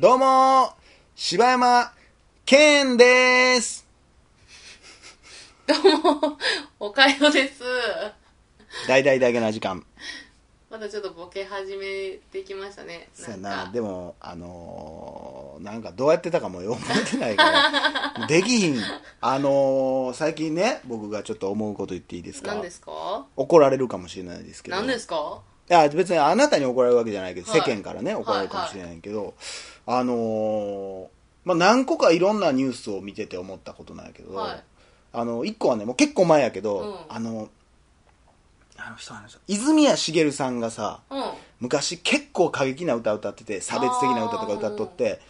どうもー柴山健ですどうも、おかよです。大々だけな時間。まだちょっとボケ始めてきましたね。そうやな。でも、あのー、なんかどうやってたかもよく覚えてないから、できひん。あのー、最近ね、僕がちょっと思うこと言っていいですか？何ですか？怒られるかもしれないですけど。何ですか？いや、別にあなたに怒られるわけじゃないけど、はい。世間からね、怒られるかもしれないけど、あのー、まあ、何個かいろんなニュースを見てて思ったことなんやけど、はい。あの、一個はね、もう結構前やけど、うん。あの、あの人あの人、泉谷しげるさんがさ、うん。昔結構過激な歌歌ってて、差別的な歌とか歌っとって、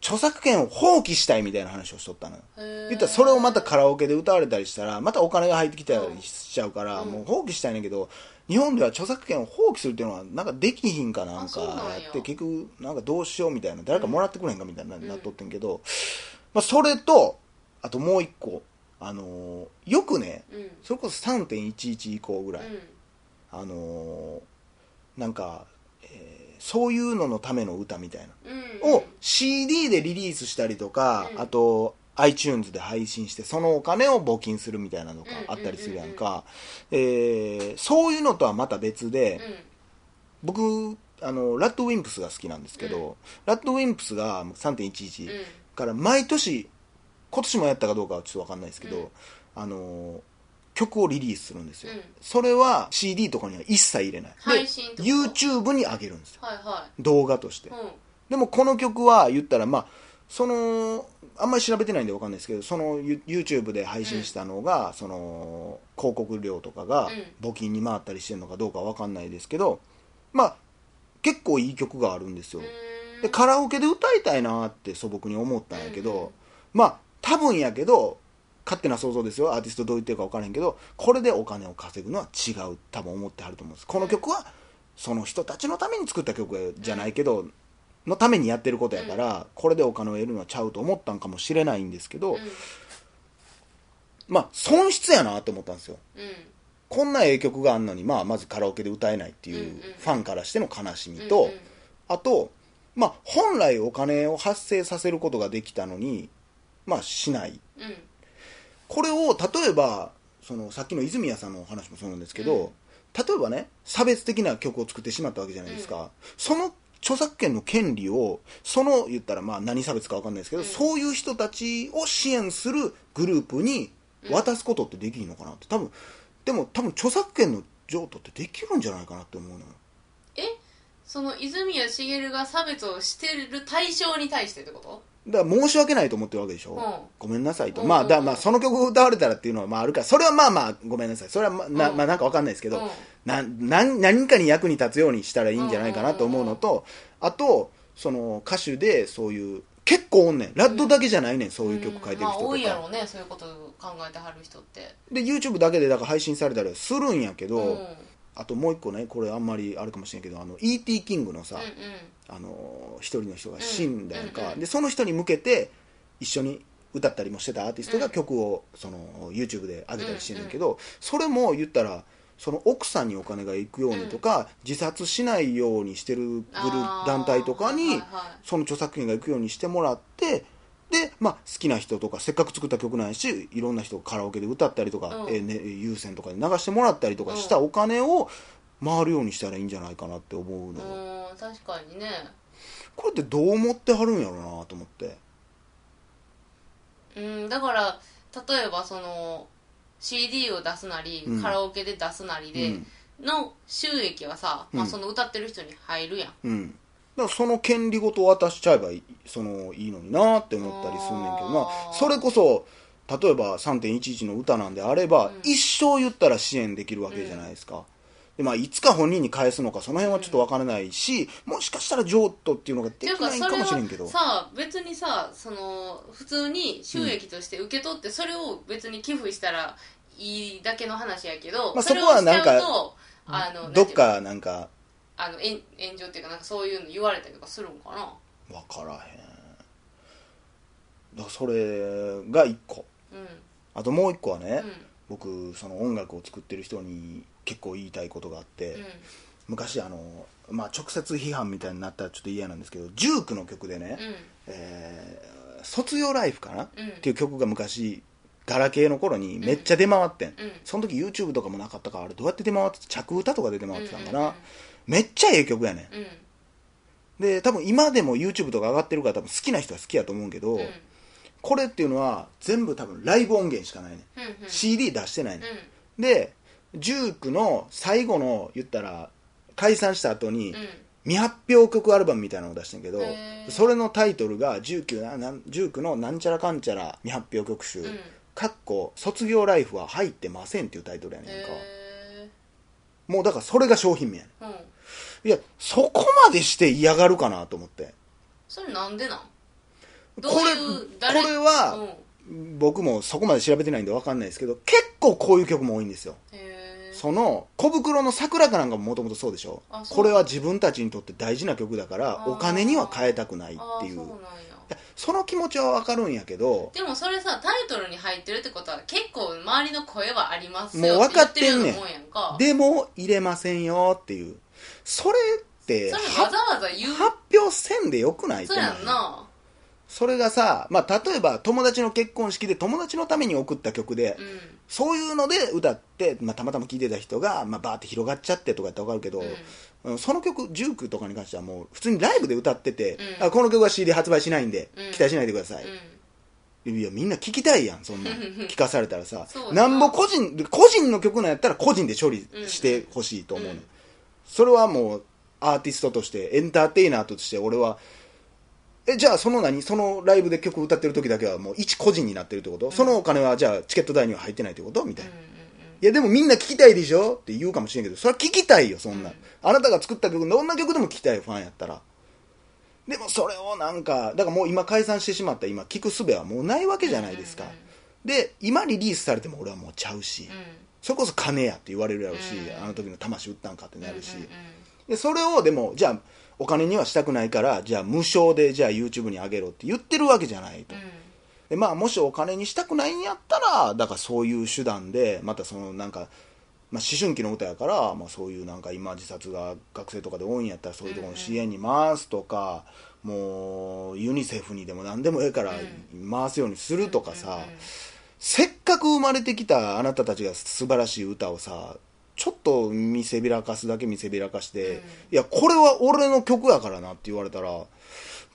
著作権を放棄したいみたいな話をしとったのよ。言ったらそれをまたカラオケで歌われたりしたら、またお金が入ってきたりしちゃうから、うんもう放棄したいねんけど、日本では著作権を放棄するっていうのは、なんかできひんかなんかややって、結局、なんかどうしようみたいな、誰かもらってくれへんかみたいな、なっとってんけど、まあそれと、あともう一個、あのーよくね、うん。うん。それこそ3.11以降ぐらい、あのーなんか、えーそういうののための歌みたいな。うん。を CD でリリースしたりとか、うんあと iTunes で配信してそのお金を募金するみたいなのがあったりするやんか、えーそういうのとはまた別で、うん。僕あのラッドウィンプスが好きなんですけど、うんラッドウィンプスが3.11うん。から毎年今年もやったかどうかはちょっと分かんないですけど、うんあの曲をリリースするんですよ、うん。それは CD とかには一切入れない。配信と YouTube に上げるんですよ。はいは動画として。い。うん。でもこの曲は言ったらまあそのあんまり調べてないんでわかんないですけどその You- YouTube で配信したのが、その広告料とかがう募金に回ったりしてるのかどうかわかんないですけどまあ結構いい曲があるんですよ。でカラオケで歌いたいなって素朴に思ったんやけど、うんうん。まあ多分やけど勝手な想像ですよアーティストどう言ってるか分からへんけどこれでお金を稼ぐのは違う多分思ってはると思うんですこの曲はその人たちのために作った曲じゃないけど、のためにやってることやから、これでお金を得るのはちゃうと思ったんかもしれないんですけど、うん。まあ損失やなって思ったんですようん。こんなええ曲があんのに、まあ、まずカラオケで歌えないっていうファンからしての悲しみと、あと、まあ、本来お金を発生させることができたのに、まあ、しない。うん。これを、例えば、その、さっきの泉谷さんのお話もそうなんですけど、うん例えばね、差別的な曲を作ってしまったわけじゃないですか。その著作権の権利を、その、言ったら、まあ、何差別かわかんないですけど、うんそういう人たちを支援するグループに渡すことってできるのかなって。多分、でも、多分、著作権の譲渡ってできるんじゃないかなって思うのよ。え？その泉谷しげるが差別をしてる対象に対してってこと？だから申し訳ないと思ってるわけでしょ、うん。ごめんなさいと、うん。まあだまあその曲を歌われたらっていうのはまああるから。それはまあまあごめんなさい。それはま,、なうん。まあなんかわかんないですけど、うん。な何かに役に立つようにしたらいいんじゃないかなと思うのと、あとその歌手でそういう結構おんねん。ラッドだけじゃないねん、そういう曲書いてる人とか、まあ多いやろうねそういうことを考えてはる人って。で YouTube だけでだから配信されたりはするんやけど、うんあともう一個ねこれあんまりあるかもしれんけどあの E.T. キングのさ、うんあの一人の人が死んだやんか、うんうんでその人に向けて一緒に歌ったりもしてたアーティストがうん。曲をその YouTube で上げたりしてるんだけど、それも言ったらその奥さんにお金が行くようにとか、自殺しないようにしてる団体とかに、その著作権が行くようにしてもらってで、まあ、好きな人とかせっかく作った曲なんやしいろんな人がカラオケで歌ったりとか、うん。えーね、有線とかで流してもらったりとかしたお金を回るようにしたらいいんじゃないかなって思うの。よ、うん確かにね。これってどう思ってはるんやろうなと思って。うんだから例えばその CD を出すなり、うん。カラオケで出すなりで、うん。の収益はさ、まあ、うん。その歌ってる人に入るやん、うんだからその権利ごと渡しちゃえばいいそのいいのになって思ったりすんねんけどまあそれこそ例えば3.11の歌なんであれば、うん一生言ったら支援できるわけじゃないですか、でまあ、いつか本人に返すのかその辺はちょっと分からないし、もしかしたら譲渡っていうのができないかもしれんけど。はさ別にさその普通に収益として受け取って、それを別に寄付したらいいだけの話やけど、まあそこはなんかあの？どっかなんかあの炎炎上っていうかなんかそういうの言われたりとかするんかな？分からへん。だからそれが1個。うん。あともう1個はね、うん。僕その音楽を作ってる人に結構言いたいことがあって、うん。昔あの、まあ、直接批判みたいになったらちょっと嫌なんですけどジュークの曲でね、うん。えー卒業ライフかな、うん。っていう曲が昔ガラケーの頃にめっちゃ出回ってん、うん。その時 YouTube とかもなかったからあれどうやって出回ってた？着歌とかで出回ってたんかな、うんうんうんめっちゃええ曲やねん。うん。で多分今でも YouTube とか上がってるから多分好きな人は好きやと思うけど、うん。これっていうのは全部多分ライブ音源しかないね、うんうん。CD 出してないね、うん。でジュークの最後の言ったら解散した後に、うん。未発表曲アルバムみたいなのを出してんけどそれのタイトルが19ななん19のなんちゃらかんちゃら未発表曲集、うん。かっこ卒業ライフは入ってませんっていうタイトルやねんか。へもうだからそれが商品名やねんいやそこまでして嫌がるかなと思って。それなんでなん？これこれはうん。僕もそこまで調べてないんで分かんないですけど結構こういう曲も多いんですよ。その小袋の桜かなんかももともとそうでしょ？これは自分たちにとって大事な曲だからお金には変えたくないあっていう。ーその気持ちは分かるんやけどでもそれさタイトルに入ってるってことは結構周りの声はありますよもう分かってんねん。でも入れませんよっていうそれってそれはわざわざ言う？発表せんでよくないそうやんな。それがさ、まあ、例えば友達の結婚式で友達のために送った曲で、うん。そういうので歌って、まあ、たまたま聴いてた人が、まあ、バーって広がっちゃってとかやって分かるけど、うん。その曲ジュークとかに関してはもう普通にライブで歌ってて、うん。あこの曲は CD 発売しないんで、うん。期待しないでください、うん。いやみんな聞きたいやんそんな。ん 聞かされたらさ。そうやな。なんぼ個人個人の曲なんやったら個人で処理してほしいと思うね、うんそれはもうアーティストとしてエンターテイナーとして俺はえじゃあその何？そのライブで曲歌ってる時だけはもう一個人になってるってこと、そのお金はじゃあチケット代には入ってないってこと？みたいな、うんうんいやでもみんな聞きたいでしょ？って言うかもしれんけどそれは聞きたいよそんな、うん。あなたが作った曲どんな曲でも聞きたいファンやったら。でもそれをなんかだからもう今解散してしまった今聞く術はもうないわけじゃないですか、うんうん。で今リリースされても俺はもうちゃうし、うんそれこそ金やって言われるやろうし、うん。あの時の魂売ったんかってなるし、うんうんでそれをでもじゃあお金にはしたくないからじゃあ無償でじゃあ YouTube に上げろって言ってるわけじゃないと、うん。でまあもしお金にしたくないんやったらだからそういう手段でまたそのなんか、まあ、思春期の歌やから、まあ、そういうなんか今自殺が学生とかで多いんやったらそういうところの支援に回すとか、もうユニセフにでも何でもええから回すようにするとかさ、うんうんせっかく生まれてきたあなたたちが素晴らしい歌をさちょっと見せびらかすだけ見せびらかして、うん。いやこれは俺の曲やからなって言われたら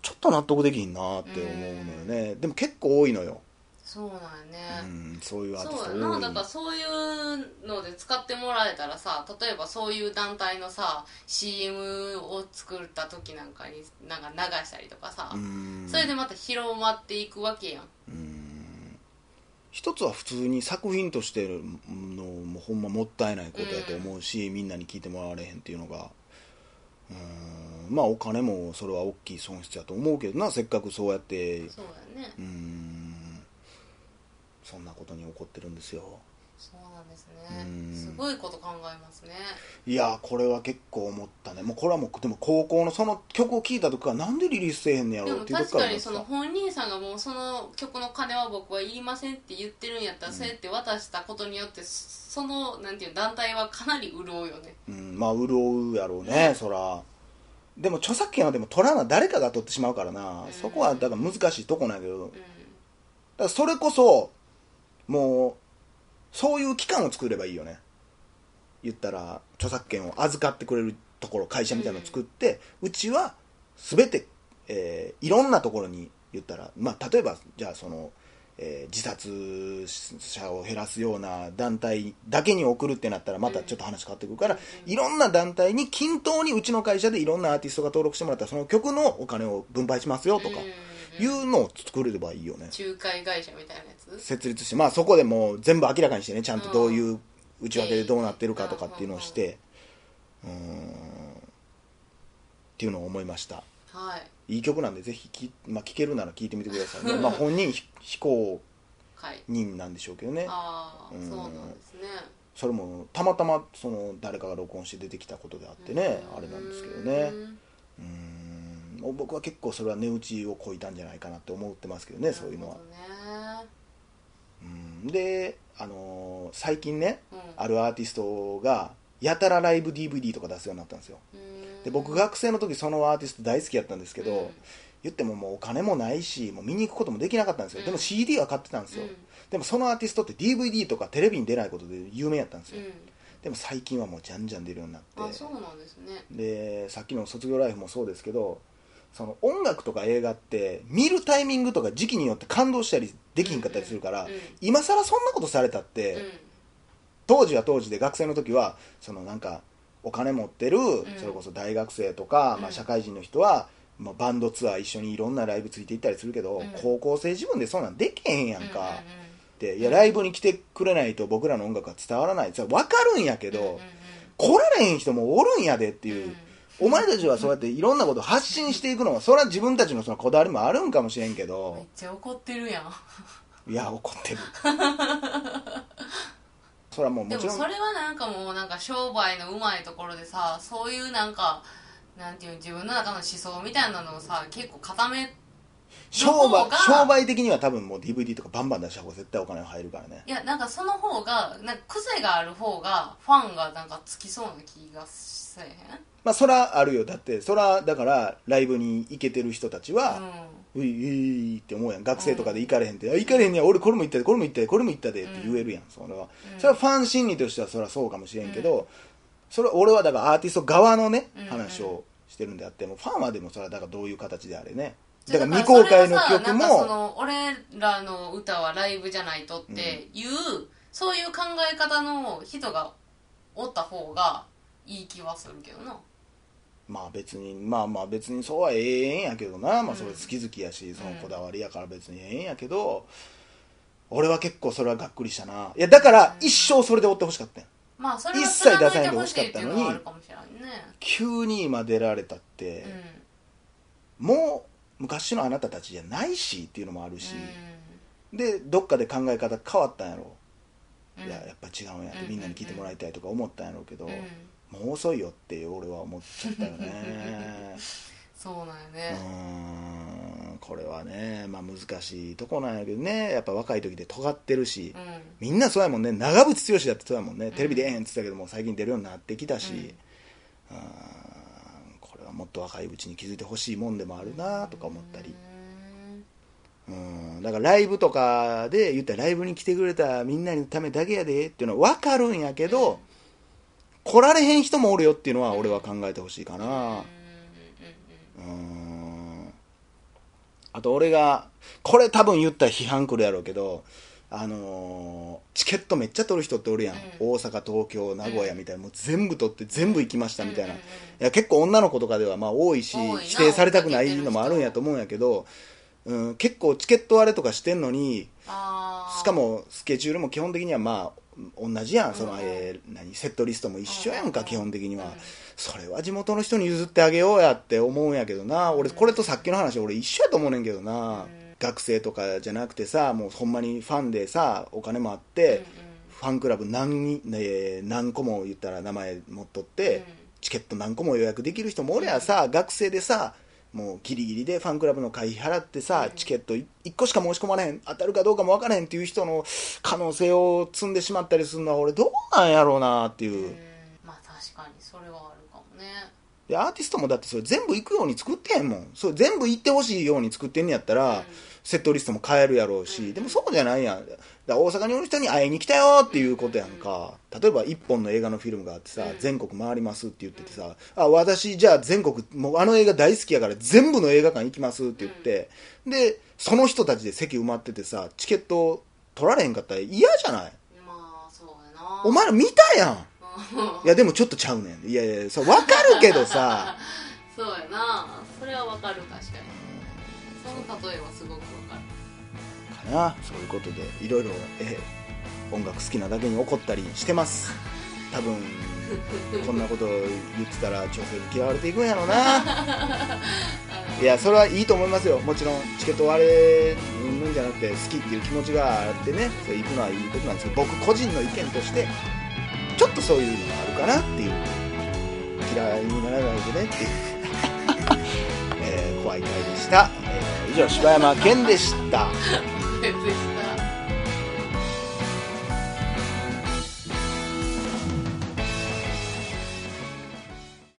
ちょっと納得できひんなって思うのよね、でも結構多いのよ、そうなんやうね、ん、そういうアーティスそうやト多ないだからそういうので使ってもらえたらさ例えばそういう団体のさ CM を作った時なんかになんか流したりとかさ、うん。それでまた広まっていくわけやん一つは普通に作品としてのもうほんまもったいないことやと思うし、みんなに聞いてもらわれへんっていうのがうんまあお金もそれは大きい損失やと思うけどなせっかくそうやってそうやね。うんそんなことに起こってるんですよそうなんですうん。ねすごいこと考えますね。いやこれは結構思ったね。もうこれはもうでも高校のその曲を聴いた時からなんでリリースせえへんねやろうっていう時確かにその本人さんがもうその曲の金は僕はいりませんって言ってるんやったら、そうやって渡したことによってそのなんていうの団体はかなり潤うよね。うん、まあ潤うやろうね、そら。でも著作権はでも取らな誰かが取ってしまうからな、うん。そこはだから難しいとこなんやけど。だかうんらそれこそもうそういう機関を作ればいいよね。言ったら著作権を預かってくれるところ会社みたいなのを作って、うちは全て、えーいろんなところに言ったら、まあ、例えばじゃあその、えー自殺者を減らすような団体だけに送るってなったらまたちょっと話変わってくるから、いろんな団体に均等にうちの会社でいろんなアーティストが登録してもらったらその曲のお金を分配しますよとかうんいうのを作れればいいよね、仲介会社みたいなやつ？設立してまあそこでもう全部明らかにしてねちゃんとどういう内訳でどうなってるかとかっていうのをしてうーんっていうのを思いました。はい。いい曲なんでぜひき、まあ、聴けるなら聴いてみてくださいね。まあ本人非非公はい認なんでしょうけどね。ああうん。そうなんですね。それもたまたまその誰かが録音して出てきたことであってねあれなんですけどね。うん僕は結構それは値打ちをこいたんじゃないかなって思ってますけどねそういうのは。うん。で、あのー最近ねほどねあるアーティストがやたらライブ DVD とか出すようになったんですよ。うん。で僕学生の時そのアーティスト大好きやったんですけど、うん。言ってももうお金もないしもう見に行くこともできなかったんですよ、うん。でも CD は買ってたんですよ、うん。でもそのアーティストって DVD とかテレビに出ないことで有名やったんですよ、うん。でも最近はもうじゃんじゃん出るようになって。あそうなんですね。でさっきの卒業ライフもそうですけどその音楽とか映画って見るタイミングとか時期によって感動したりできひんかったりするから、うん。うん今更そんなことされたって、うん。当時は当時で学生の時はそのなんかお金持ってる、ん。それこそ大学生とか、うん。まあ、社会人の人は、まあ、バンドツアー一緒にいろんなライブついていったりするけど、うん。高校生自分でそんなんできへんやんか、うんうんでいやライブに来てくれないと僕らの音楽は伝わらない。それ分かるんやけど、来られへん人もおるんやでっていう、うんお前たちはそうやっていろんなことを発信していくのはそれは自分たちのそのこだわりもあるんかもしれんけめっどちゃ怒ってるやん。いや怒ってる。それはもうでももちろん。それはなんかもうなんか商売のうまいところでさそういうなんかなんていうの自分の中の思想みたいなのをさ結構固め商売商売的には多分もう DVD とかバンバン出した方が絶対お金が入るからね。いやなんかその方がなんか癖がある方がファンがなんかつきそうな気がせえへん？まあそらあるよ。だってそらだからライブに行けてる人たちは、うい、いいって思うやん。学生とかで行かれへんって、あ行かれへんねや。俺これも行ったでこれも行ったでこれも行ったでって言えるやん、それは、うん。それはファン心理としてはそれはそうかもしれんけど、それは俺はだからアーティスト側のねうん。話をしてるんであってもファンはでもそれはだからどういう形であれねだから未公開の曲さなんかそもの俺らの歌はライブじゃないとっていう、そういう考え方の人がおった方がいい気はするけどな。まあ別にまあまあ別にそうはええんやけどな、まあうんそれ好き好きやしそのこだわりやから別にええんやけど俺は結構それはがっくりしたな。いやだから一生それで追ってほしかったんや。まあそれは一切出さないでほほしかったのに急に今出られたって、うもう昔のあなたたちじゃないしっていうのもあるし、ん。でどっかで考え方変わったんやろ、うん。いややっぱ違うんやってうん。みんなに聞いてもらいたいとか思ったんやろうけど、うん。もう遅いよって俺は思っちゃったよね。そうなんやうねーんこれはね、まあ、難しいとこなんやけどね。やっぱ若い時で尖ってるし、うん。みんなそうやもんね。長渕剛だってそうやもんね、テレビでええんって言ってたけども最近出るようになってきたし、うーんもっと若いうちに気づいてほしいもんでもあるなとか思ったり、うん、だからライブとかで言ったらライブに来てくれたみんなのためだけやでっていうのは分かるんやけど、来られへん人もおるよっていうのは俺は考えてほしいかな、うん。あと俺がこれ多分言ったら批判来るやろうけどあのーチケットめっちゃ取る人っておるやん、うん。大阪東京名古屋みたいな、もう全部取って全部行きましたみたいな、いや結構女の子とかではまあ多いし多いな。指定されたくないのもあるんやと思うんやけど、うん、結構チケット割れとかしてんのにしかもスケジュールも基本的にはまあ同じやん。その、うん。えー何セットリストも一緒やんか、うん基本的には、うんそれは地元の人に譲ってあげようやって思うんやけどな。俺これとさっきの話俺一緒やと思うねんけどな、うん学生とかじゃなくてさもうほんまにファンでさお金もあって、ファンクラブ何,、ね、何個も言ったら名前持っとって、うん。チケット何個も予約できる人もおりゃさ、学生でさもうギリギリでファンクラブの会費払ってさ、うん。チケット1個しか申し込まれへん当たるかどうかも分からへんっていう人の可能性を積んでしまったりするのは俺どうなんやろうなっていう、うんうん。まあ確かにそれはあるかもね。でアーティストもだってそれ全部行くように作ってへんもん。それ全部行ってほしいように作ってんねやったら、うんセットリストも変えるやろうし、うん。でもそうじゃないやん。だ大阪におる人に会いに来たよっていうことやんか、例えば一本の映画のフィルムがあってさ、うん。全国回りますって言っててさ、あ私じゃあ全国もうあの映画大好きやから全部の映画館行きますって言って、でその人たちで席埋まっててさチケット取られへんかったら嫌じゃない？まあそうやな。お前ら見たやん。うん。いやでもちょっとちゃうねん。いやいやそう分かるけどさ。そうやな。それはわかる確かにその例えはすごくわかる。かな。そういうことでいろいろえ音楽好きなだけに怒ったりしてます。多分こんなこと言ってたら調整に嫌われていくんやろうな。いやそれはいいと思いますよ。もちろんチケット割れうんんじゃなくて好きっていう気持ちがあってね。それ行くのはいいことなんですけど僕個人の意見としてちょっとそういうのがあるかなっていう。嫌いにならないでねっていう、えー怖い回でした、えー以上柴山健でした。